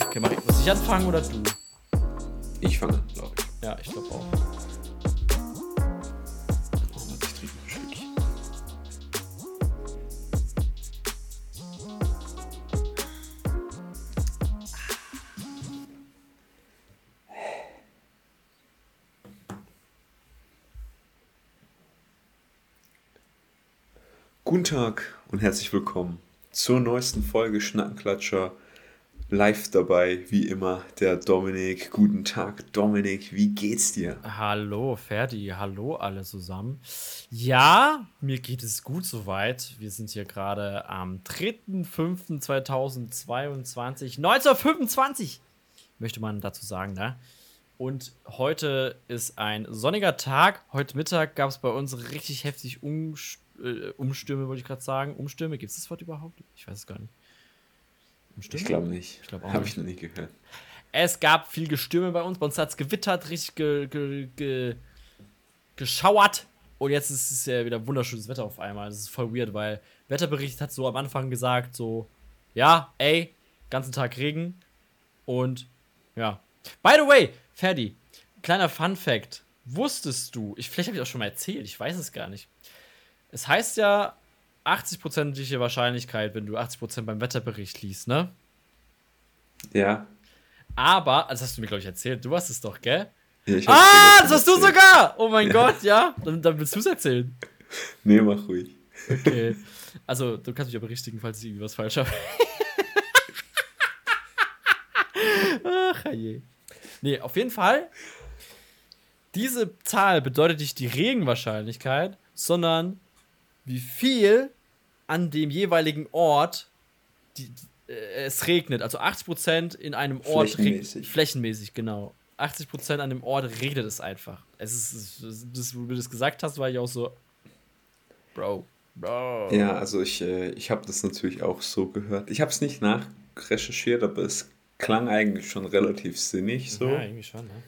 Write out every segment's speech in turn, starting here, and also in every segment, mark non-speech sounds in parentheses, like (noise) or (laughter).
Okay, ich, muss ich anfangen oder du? Ich fange an, glaube ich. Ja, ich glaube auch. Guten Tag und herzlich willkommen zur neuesten Folge Schnackenklatscher. Live dabei, wie immer, der Dominik. Guten Tag, Dominik. Wie geht's dir? Hallo, Ferdi. Hallo, alle zusammen. Ja, mir geht es gut soweit. Wir sind hier gerade am 3.5.2022. 1925, möchte man dazu sagen, ne? Und heute ist ein sonniger Tag. Heute Mittag gab es bei uns richtig heftig Umst äh, Umstürme, wollte ich gerade sagen. Umstürme, gibt es das Wort überhaupt? Ich weiß es gar nicht. Umstürme? Ich glaube nicht. Ich glaube auch Habe nicht. ich noch nie gehört. Es gab viel Gestürme bei uns. Bei uns hat es gewittert, richtig ge, ge, ge, geschauert. Und jetzt ist es ja wieder wunderschönes Wetter auf einmal. Das ist voll weird, weil Wetterbericht hat so am Anfang gesagt, so, ja, ey, ganzen Tag Regen. Und ja. By the way, Ferdi, kleiner Fun Fact. Wusstest du, ich, vielleicht habe ich auch schon mal erzählt, ich weiß es gar nicht. Es heißt ja 80%ige Wahrscheinlichkeit, wenn du 80% beim Wetterbericht liest, ne? Ja. Aber, das hast du mir, glaube ich, erzählt. Du hast es doch, gell? ja Ah, das hast du sogar! Oh mein (laughs) Gott, ja? Dann, dann willst du es erzählen. Nee, mach ruhig. Okay. (laughs) Also, du kannst mich aber berichtigen, falls ich irgendwie was falsch habe. Ach, je. Nee, auf jeden Fall. Diese Zahl bedeutet nicht die Regenwahrscheinlichkeit, sondern wie viel an dem jeweiligen Ort die, äh, es regnet. Also 80% in einem Ort Flächenmäßig. regnet. Flächenmäßig, genau. 80% an dem Ort regnet es einfach. Es ist, das, wo du das gesagt hast, war ich auch so. Bro. Bro. Ja, also ich, äh, ich habe das natürlich auch so gehört. Ich habe es nicht nachrecherchiert, aber es klang eigentlich schon relativ sinnig so. Ja, irgendwie schon, ne?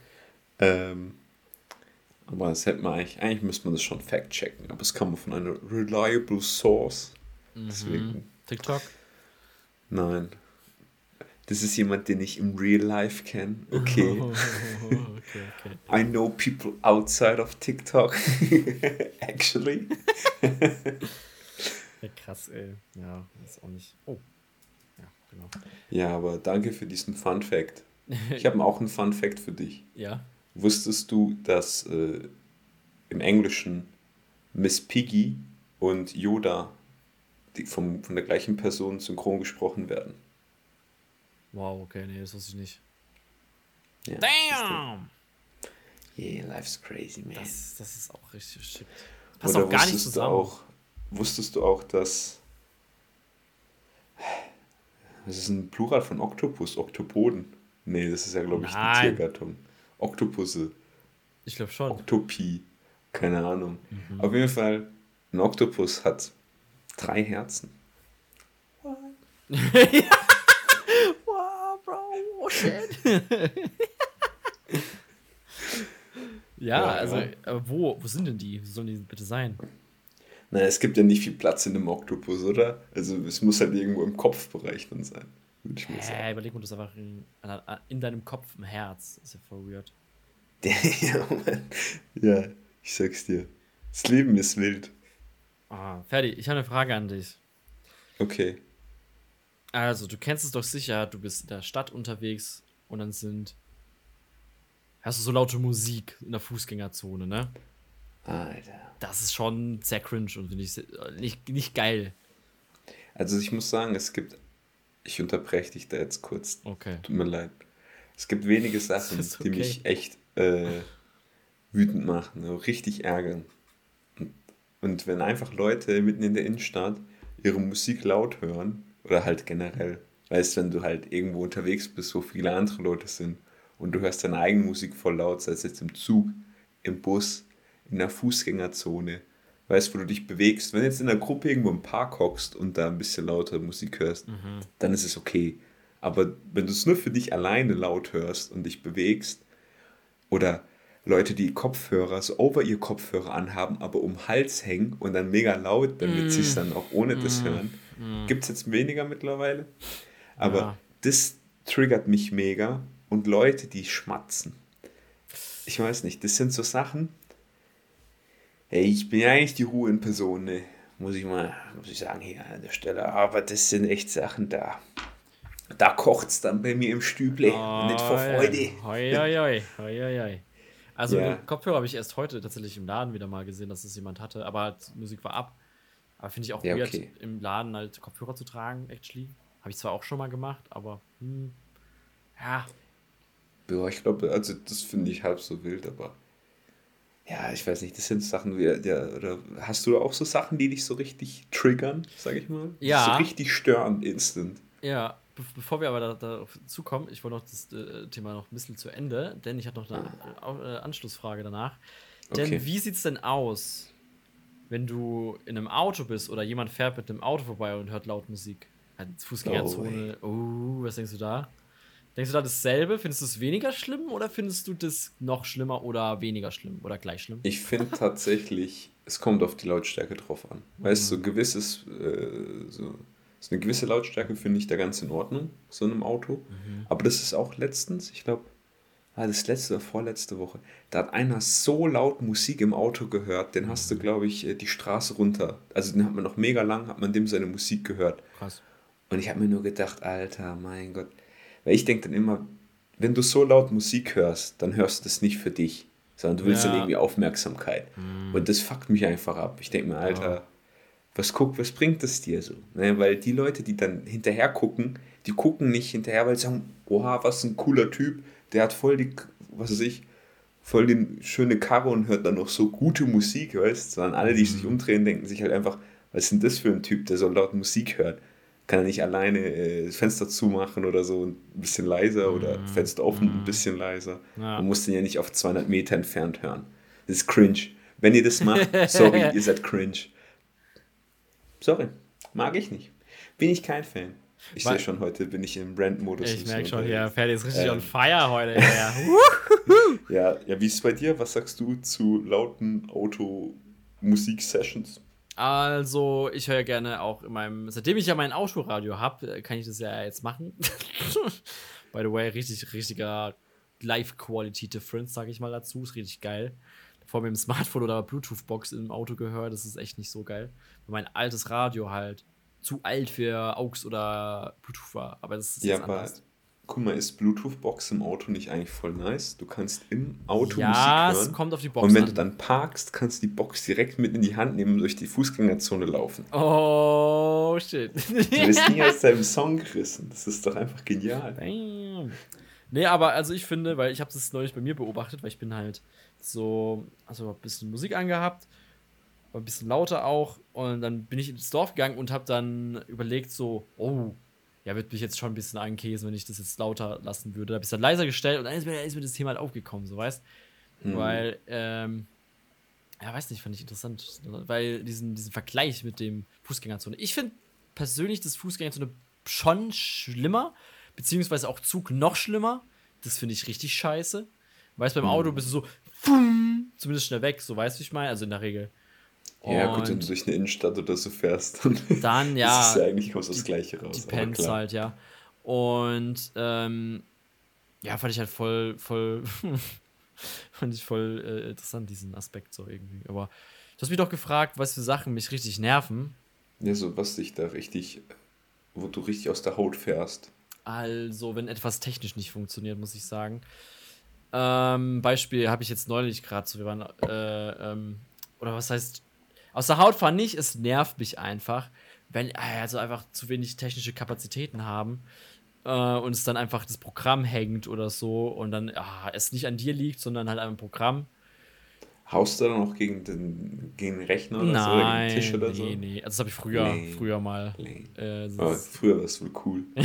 Ähm, aber das hätte man eigentlich, eigentlich müsste man das schon fact-checken, aber es kam von einer reliable source. Deswegen, TikTok. nein. Das ist jemand, den ich im Real Life kenne. Okay. (laughs) okay, okay. I know people outside of TikTok. (laughs) Actually. (laughs) Ja, krass, ey. Ja, ist auch nicht. Oh. Ja, genau. Ja, aber danke für diesen Fun Fact. Ich habe auch einen Fun Fact für dich. Ja. Wusstest du, dass äh, im Englischen Miss Piggy und Yoda die vom, von der gleichen Person synchron gesprochen werden? Wow, okay, nee, das wusste ich nicht. Ja, Damn! Yeah, life's crazy, man. Das, das ist auch richtig shit. Passt Oder auch gar nicht wusstest zusammen. Du auch, wusstest du auch, dass. Das ist ein Plural von Oktopus, Oktopoden. Nee, das ist ja, glaube ich, die Nein. Tiergattung. Oktopusse, Ich glaube schon. Oktopi, keine Ahnung. Mhm. Auf jeden Fall, ein Oktopus hat drei Herzen. (laughs) wow, Bro, oh shit. (laughs) ja, Ja, also, ja. aber wo, wo sind denn die? Wo sollen die bitte sein? Naja, es gibt ja nicht viel Platz in einem Oktopus, oder? Also es muss halt irgendwo im Kopfbereich dann sein, würde ich mal sagen. Hä, überleg mal, das einfach in, in deinem Kopf, im Herz. Ist ja voll weird. (laughs) ja, Mann. ja, ich sag's dir. Das Leben ist wild. Ah, Ferdi, ich habe eine Frage an dich. Okay. Also, du kennst es doch sicher, du bist in der Stadt unterwegs und dann sind. Hast du so laute Musik in der Fußgängerzone, ne? Alter. Das ist schon sehr cringe und finde ich se- nicht, nicht geil. Also ich muss sagen, es gibt. Ich unterbreche dich da jetzt kurz. Okay. Tut mir leid. Es gibt wenige Sachen, (laughs) ist die okay. mich echt äh, wütend machen, so richtig ärgern. Und, und wenn einfach Leute mitten in der Innenstadt ihre Musik laut hören, oder halt generell, weißt wenn du halt irgendwo unterwegs bist, wo viele andere Leute sind und du hörst deine eigene Musik voll laut, sei es jetzt im Zug, im Bus, in der Fußgängerzone, weißt wo du dich bewegst. Wenn du jetzt in der Gruppe irgendwo im Park hockst und da ein bisschen lauter Musik hörst, dann ist es okay. Aber wenn du es nur für dich alleine laut hörst und dich bewegst, oder Leute, die Kopfhörer so over ihr Kopfhörer anhaben, aber um Hals hängen und dann mega laut, damit sie es dann auch ohne das hören, gibt es jetzt weniger mittlerweile. Aber Ja. das triggert mich mega. Und Leute, die schmatzen. Ich weiß nicht, das sind so Sachen. Ich bin ja eigentlich die Ruhe in Person, ne? Muss ich mal, muss ich sagen, hier an der Stelle. Aber das sind echt Sachen da. Da kocht's dann bei mir im Stüble. nicht vor Freude. Hoi, hoi, hoi, hoi. Also Ja. Kopfhörer habe ich erst heute tatsächlich im Laden wieder mal gesehen, dass es jemand hatte, aber halt, Musik war ab. Aber finde ich auch Ja, weird, okay. im Laden halt Kopfhörer zu tragen, actually. Habe ich zwar auch schon mal gemacht, aber hm, ja, Ja, ich glaube, also das finde ich halb so wild, aber ja, ich weiß nicht, das sind Sachen, wie, ja, oder hast du auch so Sachen, die dich so richtig triggern, sag ich mal? Ja. So richtig stören, instant. Ja, be bevor wir aber da, darauf zukommen, ich wollte noch das äh, Thema noch ein bisschen zu Ende, denn ich hatte noch eine äh, Anschlussfrage danach. Denn Okay. wie sieht's denn aus, wenn du in einem Auto bist oder jemand fährt mit einem Auto vorbei und hört laut Musik? Halt Fußgängerzone. Oh, was denkst du da? Denkst du da dasselbe? Findest du es weniger schlimm oder findest du das noch schlimmer oder weniger schlimm oder gleich schlimm? Ich finde tatsächlich, es kommt auf die Lautstärke drauf an. Weißt du, so gewisses, äh, so, so eine gewisse Lautstärke finde ich da ganz in Ordnung, so in einem Auto. Aber das ist auch letztens, ich glaube, ah, das letzte oder vorletzte Woche, da hat einer so laut Musik im Auto gehört, den hast du, glaube ich, äh, die Straße runter. Also den hat man noch mega lang, hat man dem seine Musik gehört. Krass. Und ich habe mir nur gedacht, Alter, mein Gott. Weil ich denke dann immer, wenn du so laut Musik hörst, dann hörst du das nicht für dich, sondern du willst Ja. Mhm. dann irgendwie Aufmerksamkeit. Und das fuckt mich einfach ab. Ich denke mir, Alter, was guck, was bringt das dir so? Ne, weil die Leute, die dann hinterher gucken, die gucken nicht hinterher, weil sie sagen, oha, was ein cooler Typ, der hat voll die, was weiß ich, voll die schöne Karre und hört dann noch so gute Musik, weißt Sondern alle, die Mhm. sich umdrehen, denken sich halt einfach, was ist denn das für ein Typ, der so laut Musik hört? Kann er nicht alleine äh, Fenster zumachen oder so ein bisschen leiser oder Fenster offen ein bisschen leiser? Mhm. Ja. Man muss den ja nicht auf 200 Meter entfernt hören. Das ist cringe. Wenn ihr das macht, (laughs) sorry, ihr seid cringe. Sorry, mag ich nicht. Bin ich kein Fan. Ich sehe schon, heute bin ich im Brand-Modus. Ich merke schon, hier, Ferdi ist richtig Ähm. on fire heute. (laughs) Ja. Ja, ja, wie ist es bei dir? Was sagst du zu lauten Auto-Musik-Sessions? Also, ich höre ja gerne auch in meinem, seitdem ich ja mein Autoradio habe, kann ich das ja jetzt machen. (laughs) By the way, richtig, richtiger Live-Quality-Difference, sage ich mal dazu. Ist richtig geil. Vor mir im Smartphone oder Bluetooth-Box im Auto gehört, das ist echt nicht so geil. Weil mein altes Radio halt zu alt für AUX oder Bluetooth war. Aber das ist Ja, jetzt anders. Guck mal, ist Bluetooth-Box im Auto nicht eigentlich voll nice? Du kannst im Auto Ja, Musik es hören. kommt auf die Box und wenn an. du dann parkst, kannst du die Box direkt mit in die Hand nehmen und durch die Fußgängerzone laufen. Oh, shit. Du wirst nie (laughs) aus deinem Song gerissen. Das ist doch einfach genial. Damn. Nee, aber also ich finde, weil ich habe das neulich bei mir beobachtet, weil ich bin halt so, also ein bisschen Musik angehabt, aber ein bisschen lauter auch und dann bin ich ins Dorf gegangen und habe dann überlegt so, oh, ja, wird mich jetzt schon ein bisschen ankäsen, wenn ich das jetzt lauter lassen würde. Da habe ich es dann leiser gestellt und dann ist mir, ist mir das Thema halt aufgekommen, so weißt Hm. Weil, ähm, ja, weiß nicht, fand ich interessant, weil diesen, diesen Vergleich mit dem Fußgängerzone. Ich finde persönlich das Fußgängerzone schon schlimmer, beziehungsweise auch Zug noch schlimmer. Das finde ich richtig scheiße. Weißt, beim Auto bist du so, zumindest schnell weg, so weißt du, wie ich meine, also in der Regel. Ja, gut, wenn du durch eine Innenstadt oder so fährst, dann, (laughs) Dann, (laughs) ja, ist ja eigentlich kommt das Gleiche raus. Depends klar. halt, ja. Und ähm, ja, fand ich halt voll, voll, (laughs) fand ich voll äh, interessant, diesen Aspekt so irgendwie. Aber du hast mich doch gefragt, was für Sachen mich richtig nerven. Ja, so was dich da richtig, wo du richtig aus der Haut fährst. Also, wenn etwas technisch nicht funktioniert, muss ich sagen. Ähm, Beispiel habe ich jetzt neulich gerade so, wir waren, äh, ähm, oder was heißt, aus der Haut fahren nicht, es nervt mich einfach, wenn also einfach zu wenig technische Kapazitäten haben äh, und es dann einfach das Programm hängt oder so und dann ah, es nicht an dir liegt, sondern halt am Programm. Haust du dann auch gegen den, gegen den Rechner oder so, oder gegen Nein, den Tisch oder nee, so? nee. Also das habe ich früher, Nee. früher mal. Nee. Äh, früher war es wohl cool. (laughs)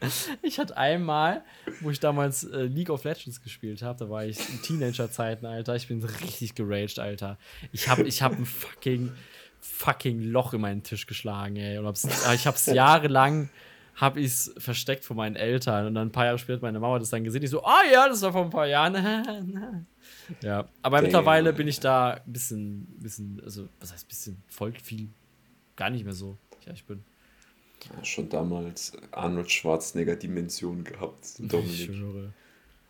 (laughs) Ich hatte einmal, wo ich damals äh, League of Legends gespielt habe, da war ich in Teenager-Zeiten, Alter. Ich bin richtig geraged, Alter. Ich habe ich hab ein fucking, fucking Loch in meinen Tisch geschlagen, ey. Und hab's, äh, ich hab's jahrelang, hab ich's versteckt vor meinen Eltern. Und dann ein paar Jahre später hat meine Mama das dann gesehen. Ich so, ah ja, das war vor ein paar Jahren. (laughs) ja, aber Damn, mittlerweile bin ich da ein bisschen, bisschen, also, was heißt bisschen, voll viel, gar nicht mehr so. Ja, ich bin Ja, schon damals Arnold Schwarzenegger Dimension gehabt, Dominik.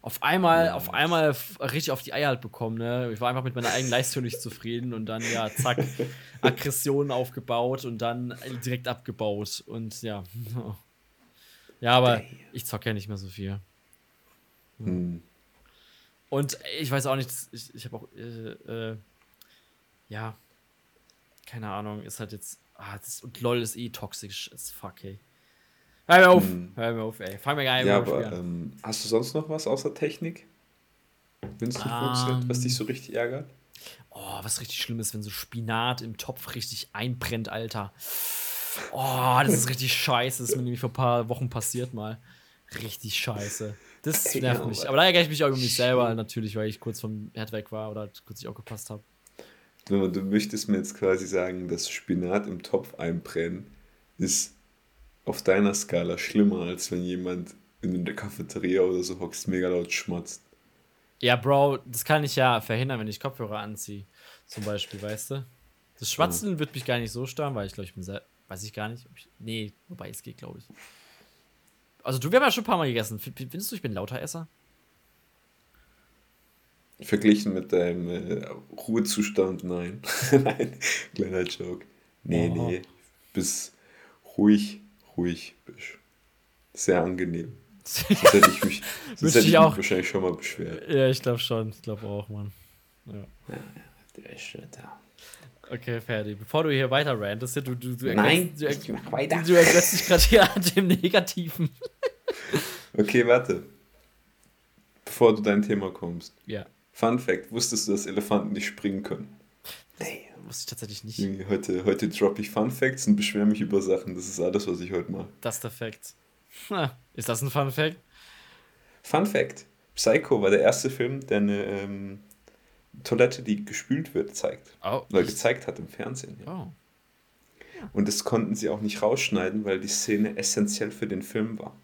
Auf einmal, ja, auf einmal richtig auf die Eier halt bekommen, ne? Ich war einfach mit meiner eigenen Leistung nicht zufrieden und dann, ja, zack, (laughs) Aggressionen aufgebaut und dann direkt abgebaut. Und ja. (laughs) Ja, aber ich zocke ja nicht mehr so viel. Hm. Und ich weiß auch nicht, ich, ich habe auch, äh, äh, ja, keine Ahnung, ist halt jetzt, ah, das, und LOL ist eh toxisch as fuck, ey. Hör mir auf, hm. hör mir auf, ey. Fang mir gar nicht ja, aber, ähm, hast du sonst noch was außer Technik? Wenn es um, funktioniert, was dich so richtig ärgert? Oh, was richtig schlimm ist, wenn so Spinat im Topf richtig einbrennt, Alter. Oh, das ist richtig scheiße. Das ist mir nämlich vor ein paar Wochen passiert mal. Richtig scheiße. Das (laughs) nervt mich. Aber da ärgere ich mich auch über mich selber natürlich, weil ich kurz vom Herd weg war oder kurz nicht aufgepasst habe. Du, möchtest mir jetzt quasi sagen, dass Spinat im Topf einbrennen ist auf deiner Skala schlimmer, als wenn jemand in der Cafeteria oder so hockst, mega laut schmatzt. Ja, Bro, das kann ich ja verhindern, wenn ich Kopfhörer anziehe. Zum Beispiel, weißt du? Das Schwatzen ja. wird mich gar nicht so stören, weil ich glaube, ich bin sehr. Weiß ich gar nicht. Ich, nee, wobei es geht, glaube ich. Also, du, wir haben ja schon ein paar Mal gegessen. Findest du, ich bin lauter Esser? Verglichen mit deinem äh, Ruhezustand, nein. (laughs) nein, kleiner Joke. Nee, oh. nee. Bis ruhig, ruhig bist. Sehr angenehm. sonst hätte ich mich, (laughs) sonst hätte ich auch. wahrscheinlich schon mal beschwert. Ja, ich glaube schon. Ich glaube auch, Mann. Ja, ja, ja der ist schon da. Okay, fertig. Bevor du hier weiter rantest, du, du, du Nein, du, ich mach weiter. Du ergötzt dich gerade hier an dem Negativen. (laughs) okay, warte. Bevor du dein Thema kommst. Ja. Fun Fact: Wusstest du, dass Elefanten nicht springen können? Nee, wusste ich tatsächlich nicht. Heute, heute droppe ich Fun Facts und beschwere mich über Sachen. Das ist alles, was ich heute mache. Das ist der Fact. Na, ist das ein Fun Fact? Fun Fact: Psycho war der erste Film, der eine ähm, Toilette, die gespült wird, zeigt. Oh, oder gezeigt hat im Fernsehen. Ja. Oh. Und das konnten sie auch nicht rausschneiden, weil die Szene essentiell für den Film war.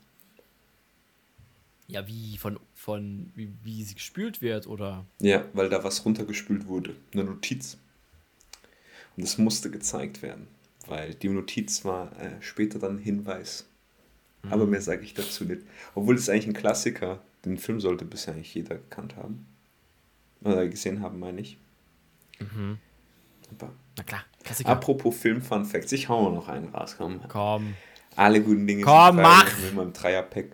Ja, wie von, von wie, wie sie gespült wird, oder? Ja, weil da was runtergespült wurde. Eine Notiz. Und das musste gezeigt werden, weil die Notiz war äh, später dann ein Hinweis. Mhm. Aber mehr sage ich dazu nicht. Obwohl es eigentlich ein Klassiker, den Film sollte bisher eigentlich jeder gekannt haben. Oder gesehen haben, meine ich. Mhm. Super. Na klar, Klassiker. Apropos Film Fun Facts, ich hau noch einen raus. Komm. komm. Alle guten Dinge komm, sind mach. mit meinem Dreierpack.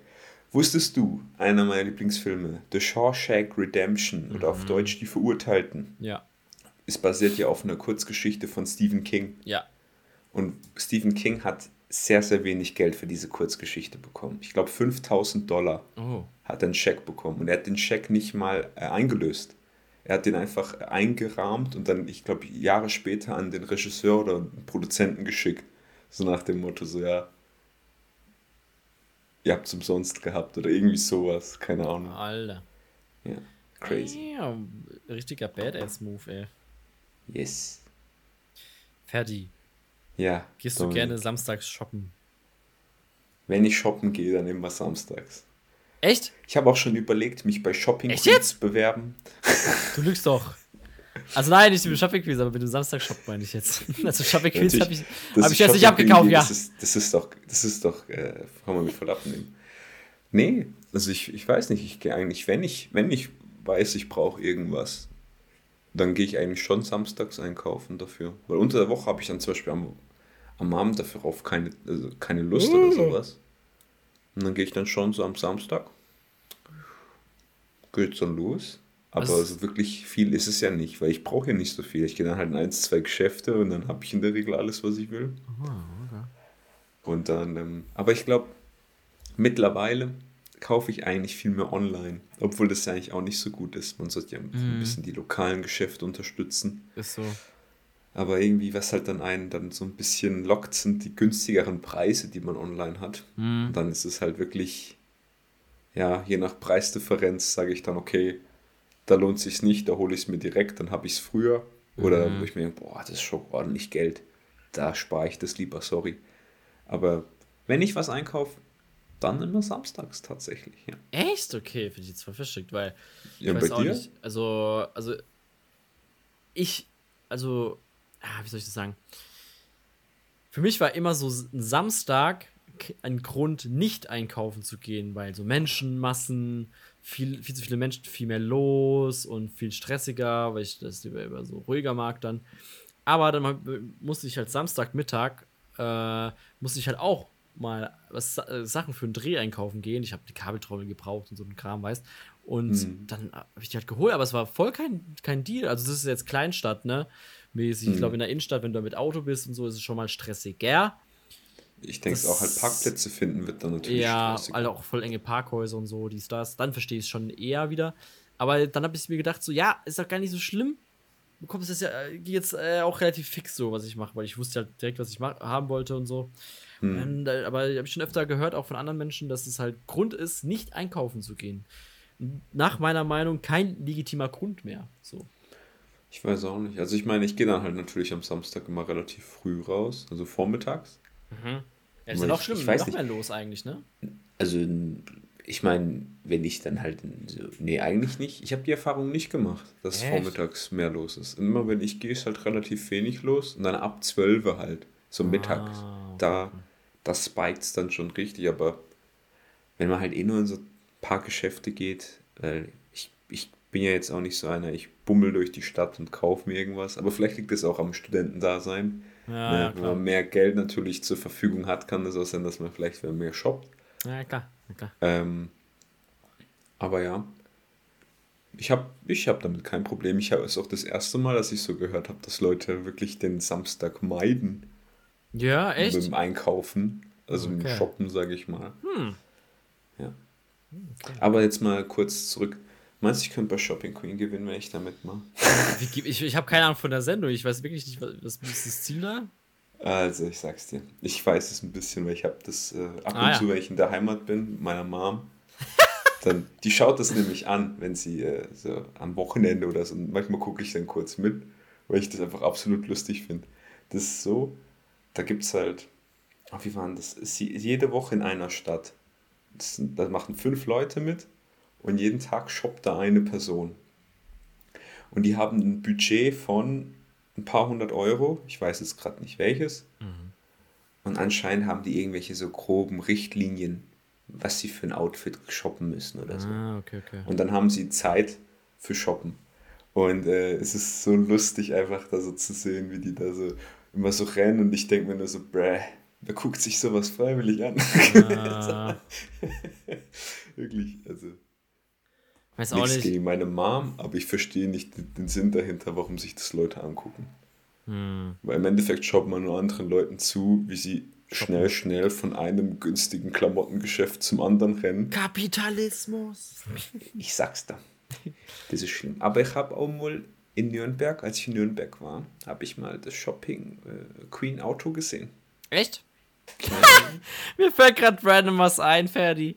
Wusstest du, einer meiner Lieblingsfilme, The Shawshank Redemption mhm. oder auf mhm. Deutsch Die Verurteilten, ja. ist basiert ja auf einer Kurzgeschichte von Stephen King. Ja. Und Stephen King hat sehr, sehr wenig Geld für diese Kurzgeschichte bekommen. Ich glaube, 5000 Dollar oh. hat er einen Scheck bekommen. Und er hat den Scheck nicht mal äh, eingelöst. Er hat den einfach eingerahmt und dann, ich glaube, Jahre später an den Regisseur oder den Produzenten geschickt. So nach dem Motto, so ja, ihr habt es umsonst gehabt oder irgendwie sowas, keine Ahnung. Alter. Ja, crazy. Ja, richtiger Badass-Move, ey. Yes. Ferdi. Ja. Gehst du gerne samstags shoppen? Wenn ich shoppen gehe, dann immer samstags. Echt? Ich habe auch schon überlegt, mich bei Shopping Echt Queens zu bewerben. Du lügst doch. (laughs) Also nein, nicht mit Shopping Queens, aber wenn du Samstag shop meine ich jetzt. (laughs) Also Shopping Queens habe ich, hab ich jetzt nicht abgekauft, ja. Das ist, das ist doch, das ist doch, äh, kann man mich voll abnehmen. Nee, also ich, ich weiß nicht, ich gehe eigentlich, wenn ich, wenn ich weiß, ich brauche irgendwas, dann gehe ich eigentlich schon samstags einkaufen dafür. Weil unter der Woche habe ich dann zum Beispiel am, am Abend dafür auf keine, also keine Lust oder sowas. Und dann gehe ich dann schon so am Samstag. Geht dann los. Aber also wirklich viel ist es ja nicht, weil ich brauche ja nicht so viel. Ich gehe dann halt in eins, zwei Geschäfte und dann habe ich in der Regel alles, was ich will. Okay. Und dann, ähm, aber ich glaube, mittlerweile kaufe ich eigentlich viel mehr online, obwohl das ja eigentlich auch nicht so gut ist. Man sollte ja mm. ein mhm. bisschen die lokalen Geschäfte unterstützen. Ist so. Aber irgendwie, was halt dann einen dann so ein bisschen lockt, sind die günstigeren Preise, die man online hat. Mhm. Und dann ist es halt wirklich, ja, je nach Preisdifferenz sage ich dann, okay, da lohnt es sich nicht, da hole ich es mir direkt, dann habe ich es früher. Oder mhm. wo ich mir denke, boah, das ist schon ordentlich Geld. Da spare ich das lieber, sorry. Aber wenn ich was einkaufe, dann immer samstags tatsächlich, ja. Echt? Okay, finde ich jetzt voll verschickt, weil. Ja, bei dir? Nicht, also, also, ich, also, ah, wie soll ich das sagen? für mich war immer so ein Samstag ein Grund, nicht einkaufen zu gehen, weil so Menschenmassen, viel, viel zu viele Menschen, viel mehr los und viel stressiger, weil ich das lieber so ruhiger mag dann. Aber dann musste ich halt Samstagmittag, äh, musste ich halt auch mal was, äh, Sachen für einen Dreh einkaufen gehen. Ich habe die Kabeltrommel gebraucht und so ein Kram, weißt Und mhm. dann habe ich die halt geholt, aber es war voll kein, kein Deal. Also, das ist jetzt Kleinstadt, ne? Mäßig. Mhm. Ich glaube, in der Innenstadt, wenn du mit Auto bist und so, ist es schon mal stressiger. Ich denke auch halt Parkplätze finden wird dann natürlich. Ja, also auch voll enge Parkhäuser und so, dies, das. Dann verstehe ich es schon eher wieder. Aber dann habe ich mir gedacht, so, ja, ist doch gar nicht so schlimm. Du kommst jetzt ja äh, jetzt äh, auch relativ fix so, was ich mache, weil ich wusste halt direkt, was ich haben wollte und so. Hm. Und, äh, aber habe ich schon öfter gehört, auch von anderen Menschen, dass es halt Grund ist, nicht einkaufen zu gehen. Nach meiner Meinung kein legitimer Grund mehr. So. Ich weiß auch nicht. Also ich meine, ich gehe dann halt natürlich am Samstag immer relativ früh raus, also vormittags. Mhm. Ja, ist ja noch schlimm, ich, ich noch mehr los eigentlich, ne? Also, ich meine, wenn ich dann halt so, nee, eigentlich nicht. Ich habe die Erfahrung nicht gemacht, dass Echt? vormittags mehr los ist. Immer wenn ich gehe, ist halt relativ wenig los und dann ab 12 halt, so mittags. Ah, Da, das spikes dann schon richtig, aber wenn man halt eh nur in so ein paar Geschäfte geht, weil ich, ich bin ja jetzt auch nicht so einer, ich bummel durch die Stadt und kaufe mir irgendwas, aber vielleicht liegt es auch am Studentendasein ja, ne? ja, Wenn man mehr Geld natürlich zur Verfügung hat, kann es auch sein, dass man vielleicht mehr shoppt. Ja, klar. Klar. Ähm, aber ja, ich habe ich hab damit kein Problem. Ich habe es auch das erste Mal, dass ich so gehört habe, dass Leute wirklich den Samstag meiden. Ja, echt? Mit dem Einkaufen, also okay. mit dem Shoppen, sage ich mal. Hm. Ja. Okay. Aber jetzt mal kurz zurück Meinst du, ich könnte bei Shopping Queen gewinnen, wenn ich da mitmache? (laughs) ich ich habe keine Ahnung von der Sendung. Ich weiß wirklich nicht, was, was ist das Ziel da? Also, ich sag's dir. Ich weiß es ein bisschen, weil ich habe das äh, ab ah, und zu, ja. wenn ich in der Heimat bin, mit meiner Mom. (laughs) Dann, die schaut das nämlich an, wenn sie äh, so am Wochenende oder so. Und manchmal gucke ich dann kurz mit, weil ich das einfach absolut lustig finde. Das ist so, da gibt's halt, ach, wie waren das? Sie, jede Woche in einer Stadt. Das, da machen fünf Leute mit und jeden Tag shoppt da eine Person. Und die haben ein Budget von ein paar hundert Euro, ich weiß jetzt gerade nicht welches. Mhm. Und anscheinend haben die irgendwelche so groben Richtlinien, was sie für ein Outfit shoppen müssen oder so. Ah, okay, okay. Und dann haben sie Zeit für Shoppen. Und äh, es ist so lustig, einfach da so zu sehen, wie die da so immer so rennen. Und ich denke mir nur so, bräh, wer guckt sich sowas freiwillig an? Ah. (laughs) Wirklich, also Weiß auch Nichts nicht. gegen meine Mom, aber ich verstehe nicht den Sinn dahinter, warum sich das Leute angucken. Hm. Weil im Endeffekt schaut man nur anderen Leuten zu, wie sie schnell, schnell von einem günstigen Klamottengeschäft zum anderen rennen. Kapitalismus. Ich sag's da. Das ist schlimm. Aber ich habe auch mal in Nürnberg, als ich in Nürnberg war, habe ich mal das Shopping äh, Queen Auto gesehen. Echt? (laughs) Mir fällt gerade random was ein, Ferdi.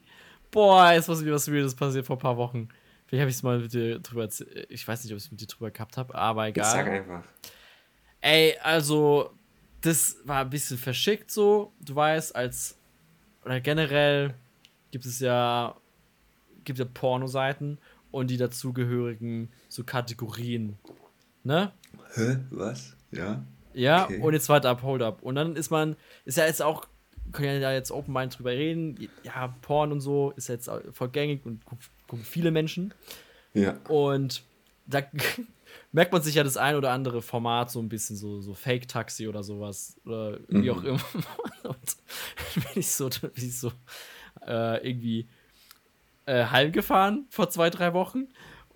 Boah, jetzt muss mir was Weirdes passiert vor ein paar Wochen. Vielleicht habe ich es mal mit dir drüber. Ich weiß nicht, ob ich es mit dir drüber gehabt habe, aber egal. sag einfach. Ey, also, das war ein bisschen verschickt so. Du weißt, als. Oder generell gibt es ja. Gibt ja Pornoseiten und die dazugehörigen so Kategorien. Ne? Hä? Was? Ja? Ja, okay. und jetzt weiter ab, hold up. Und dann ist man, ist ja jetzt auch, können ja da jetzt Open Mind drüber reden. Ja, Porn und so ist jetzt voll gängig und gucken viele Menschen. Ja. Und da (laughs) merkt man sich ja das ein oder andere Format so ein bisschen, so, so Fake-Taxi oder sowas. Oder wie mhm. auch immer. (laughs) Und bin ich so, bin ich so äh, irgendwie äh, heimgefahren vor zwei, drei Wochen.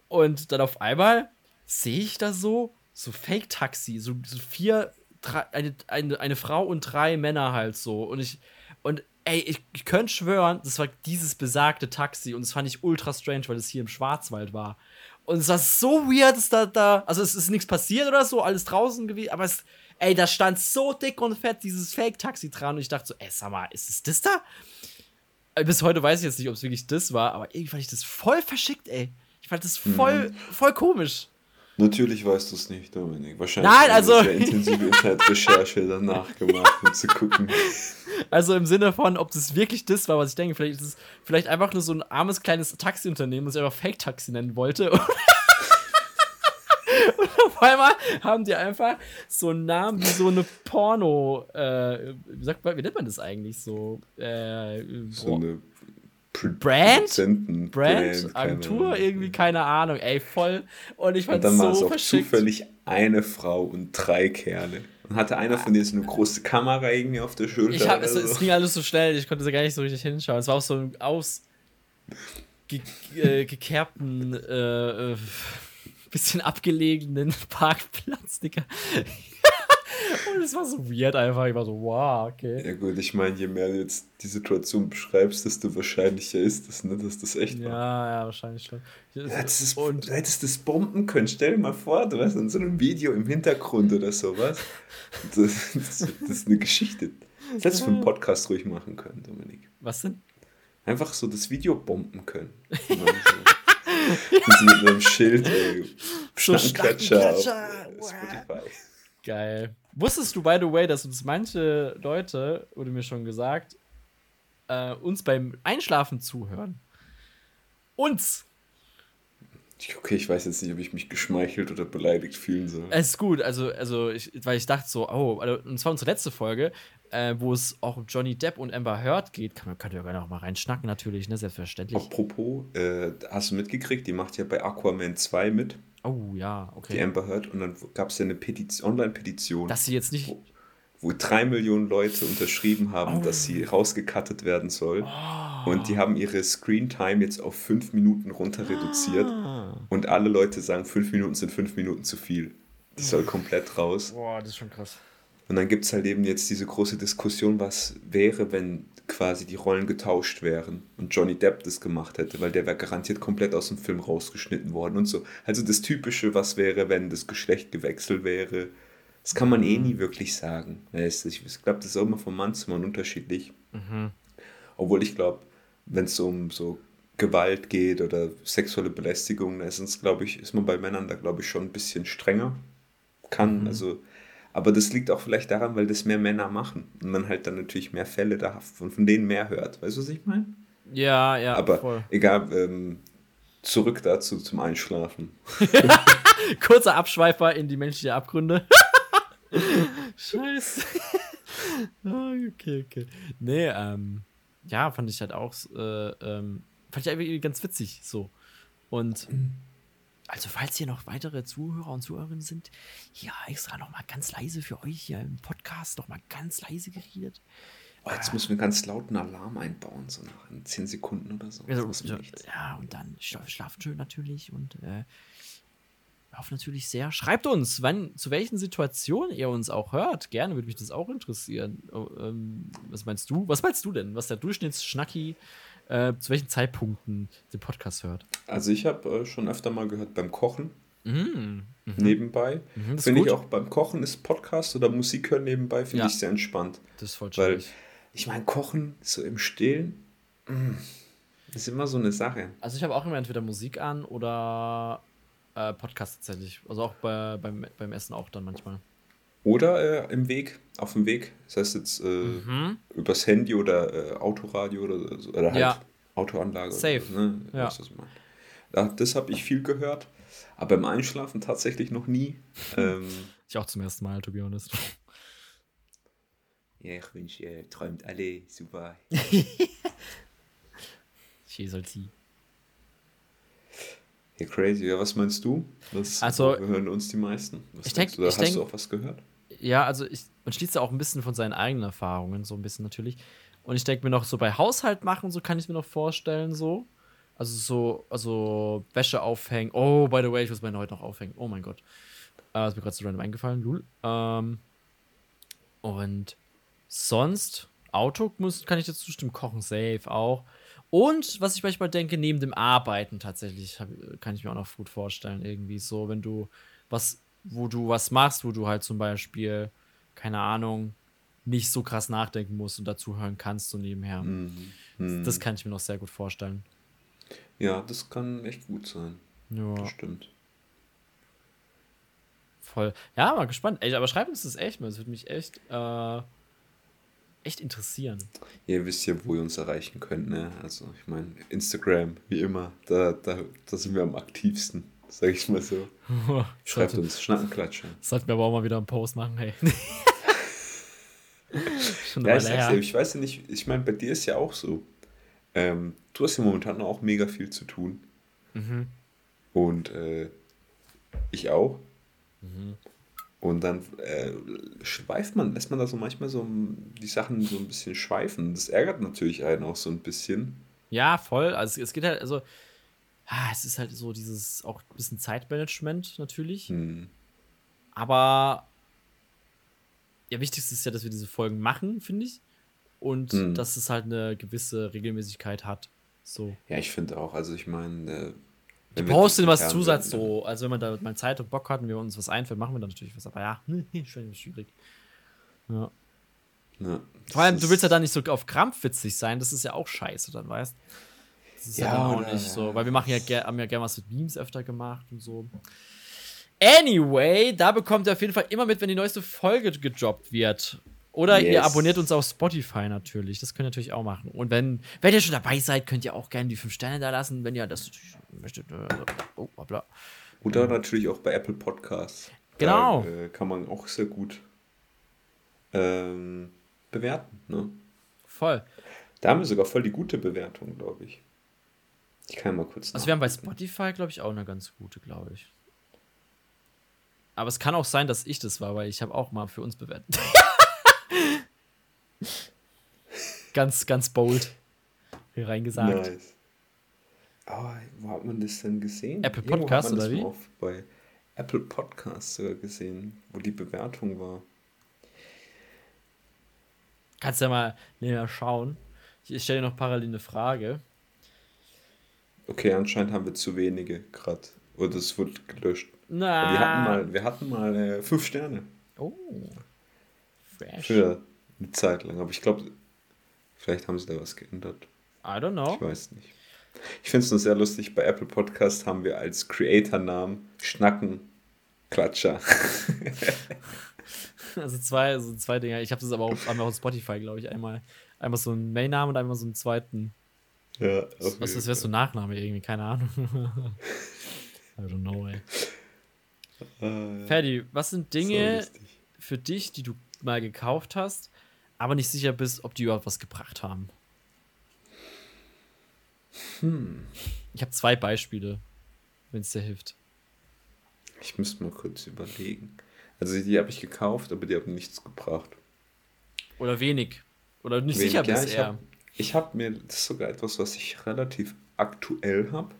Und dann auf einmal sehe ich da so, so Fake-Taxi, so, so vier, drei, eine, eine, eine Frau und drei Männer halt so. Und ich, und ey, ich, ich könnte schwören, das war dieses besagte Taxi und das fand ich ultra strange, weil es hier im Schwarzwald war. Und es war so weird, dass da, da, also es ist nichts passiert oder so, alles draußen gewesen, aber es, ey, da stand so dick und fett dieses Fake-Taxi dran und ich dachte so, ey, sag mal, ist es das da? Äh, bis heute weiß ich jetzt nicht, ob es wirklich das war, aber irgendwie fand ich das voll verschickt, ey. Ich fand das voll, mhm. voll komisch. Natürlich weißt du es nicht, Dominik. Wahrscheinlich Nein, also eine sehr intensive Internetrecherche danach gemacht, um zu gucken. (laughs) Also im Sinne von, ob das wirklich das war, was ich denke. Vielleicht ist es vielleicht einfach nur so ein armes kleines Taxiunternehmen, das ich einfach Fake-Taxi nennen wollte. (laughs) Und auf einmal haben die einfach so einen Namen wie so eine Porno, äh, wie, sagt wie nennt man das eigentlich so? Äh, so eine Brand? Brand? Brand Agentur? irgendwie, keine Ahnung. Ey, voll. Und ich fand es so war auch zufällig eine Frau und drei Kerle. Und hatte einer von denen so eine große Kamera irgendwie auf der Schulter. Ich hab, es, so. es ging alles so schnell, ich konnte gar nicht so richtig hinschauen. Es war auch so ein aus ge äh, gekerbten, äh, äh, bisschen abgelegenen (laughs) Parkplatz, Digga. Und es war so weird einfach. Ich war so, wow, okay. Ja gut, ich meine, je mehr du jetzt die Situation beschreibst, desto wahrscheinlicher ist es, ne, dass das echt war. Ja, ja, wahrscheinlich schon. Du hättest, und du hättest das bomben können. Stell dir mal vor, du hast in so einem Video im Hintergrund oder sowas. Das, das, das ist eine Geschichte. Das hättest du für einen Podcast ruhig machen können, Dominik. Was denn? Einfach so das Video bomben können. so. (laughs) Und mit einem Schild, ey. So Schnackenklatscher auf Spotify. Geil. Wusstest du, by the way, dass uns manche Leute, wurde mir schon gesagt, äh, uns beim Einschlafen zuhören? Uns! Okay, ich weiß jetzt nicht, ob ich mich geschmeichelt oder beleidigt fühlen soll. Es ist gut, also, also ich, weil ich dachte so, oh, also, und zwar unsere letzte Folge, äh, wo es auch um Johnny Depp und Amber Heard geht, kann man könnt ihr gerne auch mal reinschnacken, natürlich, ne, selbstverständlich. Apropos, äh, hast du mitgekriegt, die macht ja bei Aquaman 2 mit. Oh ja, okay. Die Amber Heard und dann gab es ja eine Online-Petition. Dass sie jetzt nicht. Wo, wo drei Millionen Leute unterschrieben haben, oh. dass sie rausgekattet werden soll. Oh. Und die haben ihre Screen-Time jetzt auf fünf Minuten runter reduziert. Ah. Und alle Leute sagen, fünf Minuten sind fünf Minuten zu viel. Die soll komplett raus. Boah, das ist schon krass. Und dann gibt es halt eben jetzt diese große Diskussion, was wäre, wenn quasi die Rollen getauscht wären und Johnny Depp das gemacht hätte, weil der wäre garantiert komplett aus dem Film rausgeschnitten worden und so. Also das Typische, was wäre, wenn das Geschlecht gewechselt wäre, das kann man eh nie wirklich sagen. Ich glaube, das ist auch immer von Mann zu Mann unterschiedlich. Mhm. Obwohl ich glaube, wenn es um so Gewalt geht oder sexuelle Belästigung, da ist, glaube ich, ist man bei Männern da, glaube ich, schon ein bisschen strenger. Kann, mhm. also aber das liegt auch vielleicht daran, weil das mehr Männer machen und man halt dann natürlich mehr Fälle da von, von denen mehr hört. Weißt du, was ich meine? Ja, ja. Aber voll. egal, ähm, zurück dazu zum Einschlafen. (laughs) Kurzer Abschweifer in die menschliche Abgründe. (laughs) Scheiße. (laughs) okay, okay. Nee, ähm, ja, fand ich halt auch, äh, ähm, fand ich irgendwie ganz witzig so. Und (clears throat) also, falls hier noch weitere Zuhörer und Zuhörerinnen sind, hier extra noch mal ganz leise für euch hier im Podcast noch mal ganz leise geredet. Oh, jetzt äh, müssen wir ganz lauten Alarm einbauen, so nach 10 Sekunden oder so. Also, ja, und dann schlafen schön natürlich und äh, hoffe natürlich sehr. Schreibt uns, wann, zu welchen Situationen ihr uns auch hört. Gerne würde mich das auch interessieren. Oh, ähm, was meinst du? Was meinst du denn? Was der Durchschnittsschnacki äh, zu welchen Zeitpunkten den Podcast hört. Also ich habe äh, schon öfter mal gehört beim Kochen. Mm, mhm. Nebenbei. Mhm, finde ich auch beim Kochen ist Podcast oder Musik hören nebenbei, finde ja. ich sehr entspannt. Das ist voll Weil ich meine, Kochen so im Stillen mm, ist immer so eine Sache. Also ich habe auch immer entweder Musik an oder äh, Podcast tatsächlich. Also auch bei, beim, beim Essen auch dann manchmal. Oder äh, im Weg, auf dem Weg. Das heißt jetzt äh, mhm. übers Handy oder äh, Autoradio oder, oder halt ja. Autoanlage. Safe. So, ne? ja. Ja, das habe ich viel gehört. Aber beim Einschlafen tatsächlich noch nie. (laughs) ähm, ich auch zum ersten Mal, to be honest. Ja, ich wünsche, ihr träumt alle super. (laughs) She soll sie. Ja, crazy. Ja, was meinst du? Was also, hören uns die meisten? Was ich denke, hast denk, du auch was gehört? Ja, also ich, man schließt ja auch ein bisschen von seinen eigenen Erfahrungen, so ein bisschen natürlich. Und ich denke mir noch so bei Haushalt machen, so kann ich mir noch vorstellen, so. Also so, also Wäsche aufhängen. Oh, by the way, ich muss meine heute noch aufhängen. Oh mein Gott. Äh, ist mir gerade so random eingefallen, Lul. Ähm, und sonst, Auto muss, kann ich dazu zustimmen, kochen safe auch. Und was ich manchmal denke, neben dem Arbeiten tatsächlich, kann ich mir auch noch gut vorstellen, irgendwie so, wenn du was, wo du was machst, wo du halt zum Beispiel, keine Ahnung, nicht so krass nachdenken musst und dazu hören kannst, so nebenher. Mhm. Mhm. Das kann ich mir noch sehr gut vorstellen. Ja, das kann echt gut sein. Ja. Das stimmt. Voll. Ja, mal gespannt. Ey, aber schreib uns das echt mal. Es würde mich echt äh, echt interessieren. Ihr wisst ja, wo ihr uns erreichen könnt, ne? Also ich meine, Instagram, wie immer, da, da, da sind wir am aktivsten. Sag ich mal so. (laughs) Schreibt Sollte- uns Schnackenklatscher. Sollten wir aber auch mal wieder einen Post machen, hey. (laughs) Schon Ja, ich sag's dir, ich weiß ja nicht, ich meine, bei dir ist ja auch so. Ähm, du hast ja momentan auch mega viel zu tun. Mhm. Und äh, ich auch. Mhm. Und dann äh, schweift man, lässt man da so manchmal so die Sachen so ein bisschen schweifen. Das ärgert natürlich einen auch so ein bisschen. Ja, voll. Also es geht halt, also, ah, es ist halt so dieses auch ein bisschen Zeitmanagement natürlich. Hm. Aber ja, wichtigste ist ja, dass wir diese Folgen machen, finde ich. Und Hm. dass es halt eine gewisse Regelmäßigkeit hat. So. Ja, ich finde auch, also ich meine, äh, wenn wir posten was Zusatz werden, so. Also wenn man da mal Zeit und Bock hat und wir uns was einfällt, machen wir dann natürlich was. Aber ja, (laughs) schon schwierig. Ja. Ja, Vor allem, du willst ja dann nicht so auf Krampf witzig sein, das ist ja auch scheiße, dann weißt Das ist ja, Ja, dann auch oder- nicht so, weil wir machen ja, haben ja gerne was mit Memes öfter gemacht und so. Anyway, da bekommt ihr auf jeden Fall immer mit, wenn die neueste Folge gedroppt wird. Oder ihr Yes. abonniert uns auf Spotify natürlich. Das könnt ihr natürlich auch machen. Und wenn, wenn ihr schon dabei seid, könnt ihr auch gerne die 5 Sterne da lassen, wenn ihr das möchtet. Oh, hoppla. Oder natürlich auch bei Apple Podcasts. Genau. Da äh, kann man auch sehr gut ähm, bewerten. Ne? Voll. Da haben wir sogar voll die gute Bewertung, glaube ich. Ich kann mal kurz. Also wir haben bei. Spotify, glaube ich, auch eine ganz gute, glaube ich. Aber es kann auch sein, dass ich das war, weil ich habe auch mal für uns bewertet. (laughs) ganz, ganz bold hier reingesagt. Nice. Oh, wo hat man das denn gesehen? Apple das oder wie? bei Apple Podcasts sogar gesehen, wo die Bewertung war. Kannst ja mal näher schauen. Ich stelle dir noch parallel eine Frage. Okay, anscheinend haben wir zu wenige gerade. Oder es wurde gelöscht. Na. Wir hatten mal, wir hatten mal äh, fünf Sterne Oh. Fresh. für eine Zeit lang. Aber ich glaube, vielleicht haben sie da was geändert. I don't know. Ich weiß nicht. Ich finde es nur sehr lustig, bei Apple Podcast haben wir als Creator-Namen Schnacken Klatscher. (laughs) Also zwei, so zwei Dinger. Ich habe das aber auch einmal auf Spotify, glaube ich, einmal. Einmal so einen Main-Namen und einmal so einen zweiten. Ja, Was, was wäre so ein Nachname irgendwie? Keine Ahnung. (laughs) I don't know, ey. Äh, Ferdi, was sind so Dinge lustig. für dich, die du mal gekauft hast, aber nicht sicher bist, ob die überhaupt was gebracht haben? Hm. Ich habe zwei Beispiele, wenn es dir hilft. Ich müsste mal kurz überlegen. Also die habe ich gekauft, aber die haben nichts gebracht. Oder wenig. Oder nicht Wenig, sicher ja, bist ich habe mir, das ist sogar etwas, was ich relativ aktuell habe.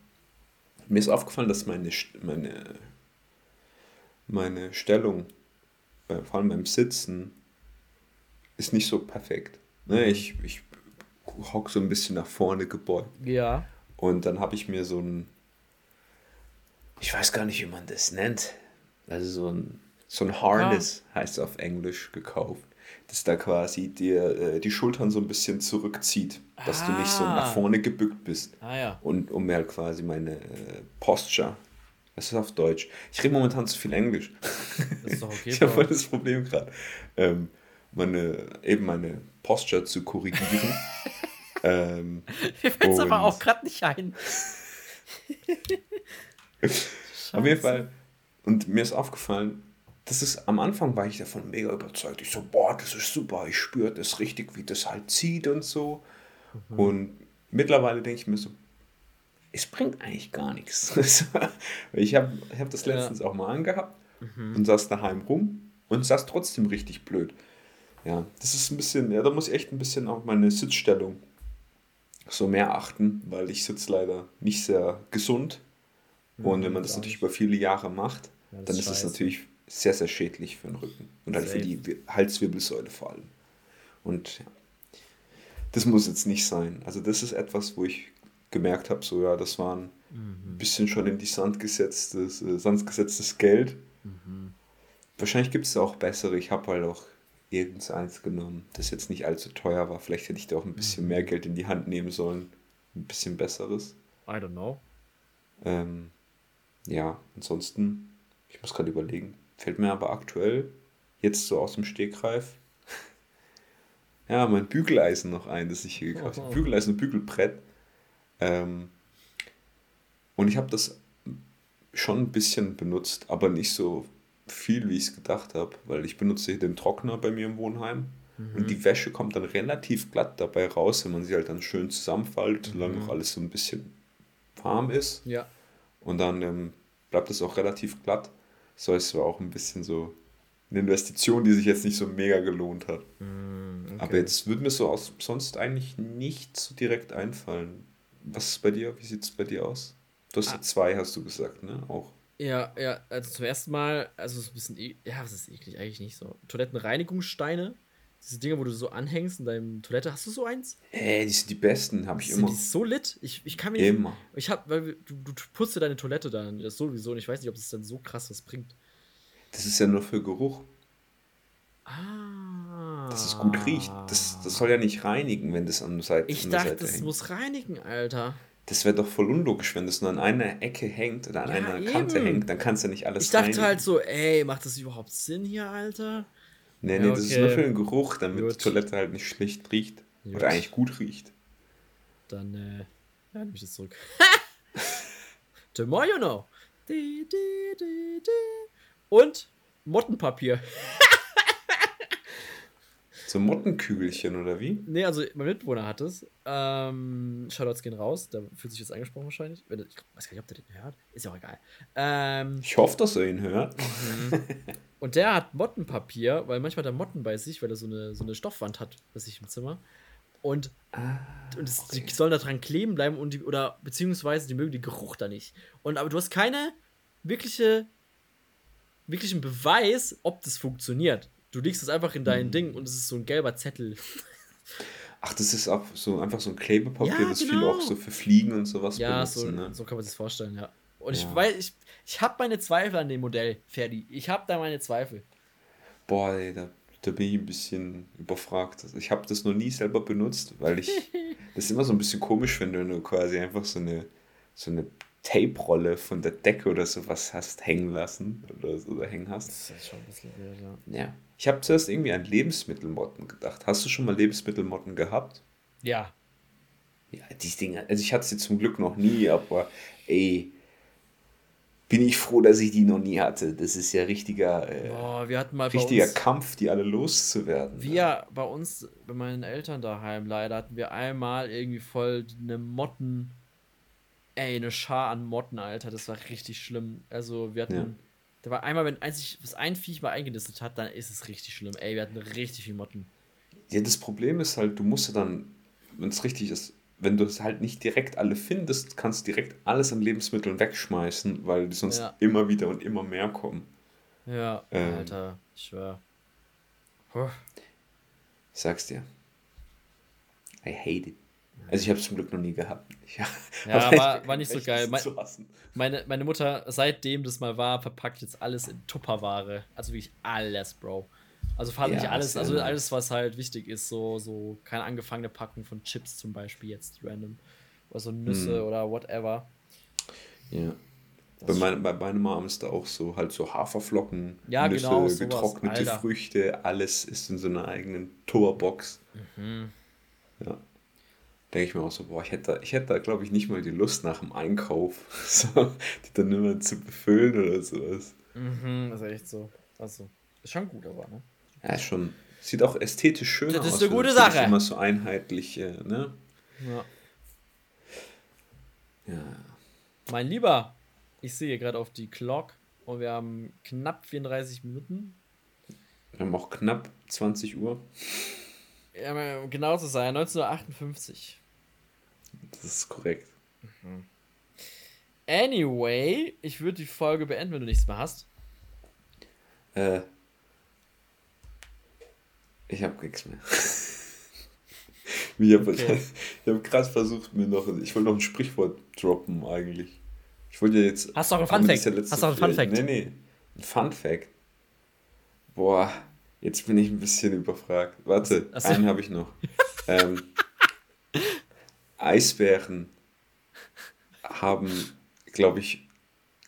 Mir ist aufgefallen, dass meine, meine, meine Stellung, bei, vor allem beim Sitzen, ist nicht so perfekt. Ne, Mhm. ich, ich hock so ein bisschen nach vorne gebeugt. Ja. Und dann habe ich mir so ein, ich weiß gar nicht, wie man das nennt. Also so ein, so ein Harness heißt es auf Englisch gekauft. Das da quasi dir äh, die Schultern so ein bisschen zurückzieht, dass du nicht so Ah. nach vorne gebückt bist. Ah ja. Und um mir quasi meine äh, Posture. Das ist auf Deutsch. Ich rede momentan zu viel Englisch. Das ist doch okay. (laughs) ich habe voll das Problem gerade. Ähm, meine, eben meine Posture zu korrigieren. (laughs) ähm, Mir fällt es aber auch gerade nicht ein. (laughs) Auf jeden Fall. Und mir ist aufgefallen, das ist am Anfang war ich davon mega überzeugt. Ich so, boah, das ist super, ich spüre das richtig, wie das halt zieht und so. Mhm. Und mittlerweile denke ich mir so, es bringt eigentlich gar nichts. (laughs) ich habe ich hab das Ja. Mhm. letztens auch mal angehabt und saß daheim rum und saß trotzdem richtig blöd. Ja, das ist ein bisschen, ja, da muss ich echt ein bisschen auf meine Sitzstellung so mehr achten, weil ich sitze leider nicht sehr gesund. Und wenn man das natürlich über viele Jahre macht, Ja, dann ist es natürlich sehr, sehr schädlich für den Rücken. Und halt für die Wi- Halswirbelsäule vor allem. Und ja, das muss jetzt nicht sein. Also das ist etwas, wo ich gemerkt habe, so ja, das war ein Mhm. bisschen schon in die Sand gesetztes, äh, Sand gesetztes Geld. Mhm. Wahrscheinlich gibt es auch bessere. Ich habe halt auch irgendeins genommen, das jetzt nicht allzu teuer war. Vielleicht hätte ich da auch ein bisschen Mhm. mehr Geld in die Hand nehmen sollen. Ein bisschen besseres. I don't know. Ähm, ja, ansonsten, ich muss gerade überlegen, fällt mir aber aktuell jetzt so aus dem Stegreif, (laughs) ja, mein Bügeleisen noch ein, das ich hier gekauft habe. Bügeleisen und Bügelbrett. Ähm, und ich habe das schon ein bisschen benutzt, aber nicht so viel, wie ich es gedacht habe, weil ich benutze hier den Trockner bei mir im Wohnheim mhm. und die Wäsche kommt dann relativ glatt dabei raus, wenn man sie halt dann schön zusammenfaltet, mhm. solange noch alles so ein bisschen warm ist. Ja. Und dann ähm, bleibt es auch relativ glatt. So ist es auch ein bisschen so eine Investition, die sich jetzt nicht so mega gelohnt hat. Mm, okay. Aber jetzt würde mir so aus, sonst eigentlich nicht so direkt einfallen. Was ist bei dir? Wie sieht es bei dir aus? Du hast ah. zwei, hast du gesagt, ne? Auch. Ja, ja, also zum ersten Mal, also so ein bisschen, e ja, was ist eklig eigentlich nicht so. Toilettenreinigungssteine, diese Dinge, wo du so anhängst in deinem Toilette, hast du so eins? Ey, die sind die besten, habe ich immer. Sind die so lit? Ich, ich kann mir immer. Nicht, ich hab, weil du, du putzt deine Toilette dann, das sowieso und ich weiß nicht, ob das dann so krass was bringt. Das ist ja nur für Geruch. Ah. Dass es gut riecht. Das, das soll ja nicht reinigen, wenn das an der Seite Ich dachte, Seite hängt. muss reinigen, Alter. Das wäre doch voll unlogisch, wenn das nur an einer Ecke hängt oder an ja, einer eben. Kante hängt, dann kannst du ja nicht alles Ich dachte reinigen. halt so, ey, macht das überhaupt Sinn hier, Alter? Nee, nee, ja, okay. das ist nur für den Geruch, damit gut. die Toilette halt nicht schlecht riecht. Gut. Oder eigentlich gut riecht. Dann, äh, ja, nehme ich das zurück. The more you know. Und Mottenpapier. (laughs) So Mottenkügelchen oder wie? Nee, also mein Mitbewohner hat es. Ähm, Shoutouts gehen raus. Der fühlt sich jetzt angesprochen wahrscheinlich. Ich weiß gar nicht, ob der den hört. Ist ja auch egal. Ähm, ich hoffe, dass er ihn hört. Mhm. Und der hat Mottenpapier, weil manchmal hat er Motten bei sich, weil er so eine, so eine Stoffwand hat bei sich im Zimmer. Und, ah, und es, okay. die sollen da dran kleben bleiben und die, oder beziehungsweise die mögen den Geruch da nicht. Und aber du hast keine wirkliche, wirklichen Beweis, ob das funktioniert. Du legst es einfach in dein mhm. Ding und es ist so ein gelber Zettel. Ach, das ist auch so einfach so ein Klebepapier, ja, das genau. viele auch so für Fliegen und sowas ja, benutzen. Ja, so, ne? so kann man sich das vorstellen, ja. Und ja. ich weiß, ich, ich habe meine Zweifel an dem Modell, Ferdi. Ich habe da meine Zweifel. Boah, ey, da, da bin ich ein bisschen überfragt. Ich habe das noch nie selber benutzt, weil ich. (laughs) das ist immer so ein bisschen komisch, wenn du quasi einfach so eine, so eine Tape-Rolle von der Decke oder sowas hast hängen lassen oder so oder hängen hast. Das ist schon ein bisschen weird, ja. Ja. Ich habe zuerst irgendwie an Lebensmittelmotten gedacht. Hast du schon mal Lebensmittelmotten gehabt? Ja. Ja, die Dinge, also ich hatte sie zum Glück noch nie, aber ey, bin ich froh, dass ich die noch nie hatte. Das ist ja richtiger, äh, Boah, wir hatten mal richtiger uns, Kampf, die alle loszuwerden. Wir bei uns, bei meinen Eltern daheim leider, hatten wir einmal irgendwie voll eine Motten, ey, eine Schar an Motten, Alter. Das war richtig schlimm. Also wir hatten, ja. da war einmal, wenn einzig, was ein Viech mal eingenistet hat, dann ist es richtig schlimm. Ey, wir hatten richtig viel Motten. Ja, das Problem ist halt, du musst ja dann, wenn es richtig ist, wenn du es halt nicht direkt alle findest, kannst du direkt alles an Lebensmitteln wegschmeißen, weil die sonst ja. immer wieder und immer mehr kommen. Ja, ähm, Alter, ich schwör. Huh. Sag's dir. I hate it. Also ich habe es zum Glück noch nie gehabt. ja, (laughs) war, war nicht so geil. Mein, meine, meine Mutter, seitdem das mal war, verpackt jetzt alles in Tupperware. Also wirklich alles, Bro. Also vor allem ja, nicht alles, also alles, was halt wichtig ist, so, so keine angefangene Packung von Chips zum Beispiel jetzt random. Oder so Nüsse hm. oder whatever. Ja. bei, mein, bei meiner Mom ist da auch so, halt so Haferflocken, ja, Nüsse, genau, getrocknete Alter. Früchte, alles ist in so einer eigenen Torbox. Mhm. Ja. Denke ich mir auch so, boah, ich hätte, ich hätte da, glaube ich, nicht mal die Lust nach dem Einkauf, (laughs) so, die dann immer zu befüllen oder sowas. Mhm, das ist echt so. Also, ist schon gut, aber, ne? Ja, schon. Sieht auch ästhetisch schön aus. Das ist eine gute Sache. Immer so einheitlich, ne? Ja. Ja. Mein Lieber, ich sehe gerade auf die Clock und wir haben knapp 34 Minuten. Wir haben auch knapp 20 Uhr. Ja, genau zu sein, 1958. Das ist korrekt. Mhm. Anyway, ich würde die Folge beenden, wenn du nichts mehr hast. Äh, ich habe nichts mehr. (laughs) ich habe okay. (laughs) hab gerade versucht, mir noch. Ich wollte noch ein Sprichwort droppen, eigentlich. Ich wollte ja jetzt. Hast du auch ein Fun Fact? Hast du auch ein Fun Fact? Nee, nee. Ein Fun Fact. Boah, jetzt bin ich ein bisschen überfragt. Warte, Achso. einen habe ich noch. (laughs) ähm, Eisbären haben, glaube ich,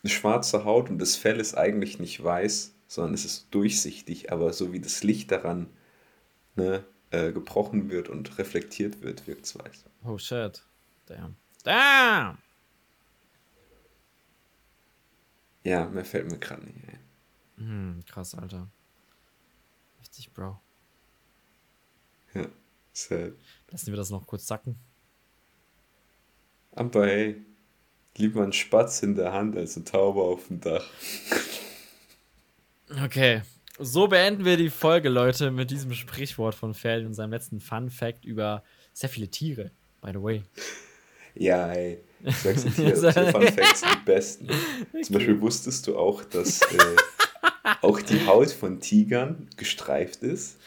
eine schwarze Haut und das Fell ist eigentlich nicht weiß, sondern es ist durchsichtig, aber so wie das Licht daran ne, äh, gebrochen wird und reflektiert wird, wirkt es weiß. Oh shit. Damn. Damn! Ja, mehr fällt mir gerade nicht ein. Hm, krass, Alter. Richtig, Bro. Ja, sad. Lassen wir das noch kurz sacken. Aber hey, lieber ein Spatz in der Hand als eine Taube auf dem Dach. Okay. So beenden wir die Folge, Leute, mit diesem Sprichwort von Ferdi und seinem letzten Fun Fact über sehr viele Tiere, by the way. Ja, ey. Ich sag's dir, (laughs) Fun Facts sind die besten. Zum Beispiel wusstest du auch, dass äh, auch die Haut von Tigern gestreift ist?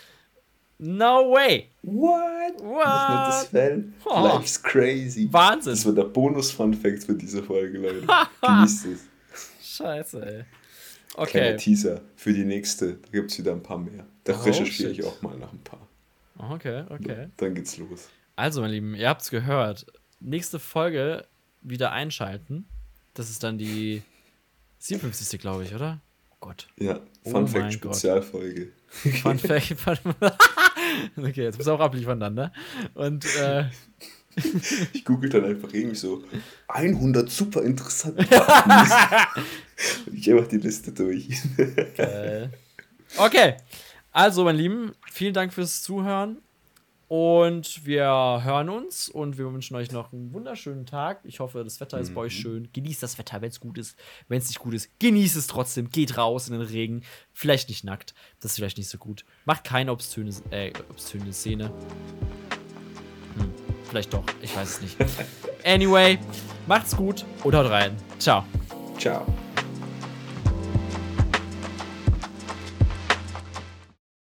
No way! What? What? Nur das Fell. Oh. Life's crazy. Wahnsinn! Das war der Bonus-Fun-Fact für diese Folge, Leute. (laughs) Genießt es. Scheiße, ey. Kleiner Okay. Teaser für die nächste. Da gibt es wieder ein paar mehr. Da Oh, recherchiere ich auch mal nach ein paar. Okay, okay. Dann geht's los. Also, meine Lieben, ihr habt's gehört. Nächste Folge wieder einschalten. Das ist dann die 57. glaube ich, oder? Oh Gott. Ja, Oh Fun mein Fact. Spezialfolge. Fun Fact. (laughs) (laughs) okay, jetzt muss auch abliefern dann, ne? Und äh, Ich google dann einfach irgendwie so 100 super interessante (laughs) ich einfach die Liste durch. Geil. Okay. Also, meine Lieben, vielen Dank fürs Zuhören. Und wir hören uns und wir wünschen euch noch einen wunderschönen Tag. Ich hoffe, das Wetter ist bei euch schön. Genießt das Wetter, wenn es gut ist. Wenn es nicht gut ist, genießt es trotzdem. Geht raus in den Regen. Vielleicht nicht nackt. Das ist vielleicht nicht so gut. Macht keine obszöne, äh, obszöne Szene. Hm, vielleicht doch. Ich weiß es nicht. (laughs) Anyway, macht's gut und haut rein. Ciao. Ciao.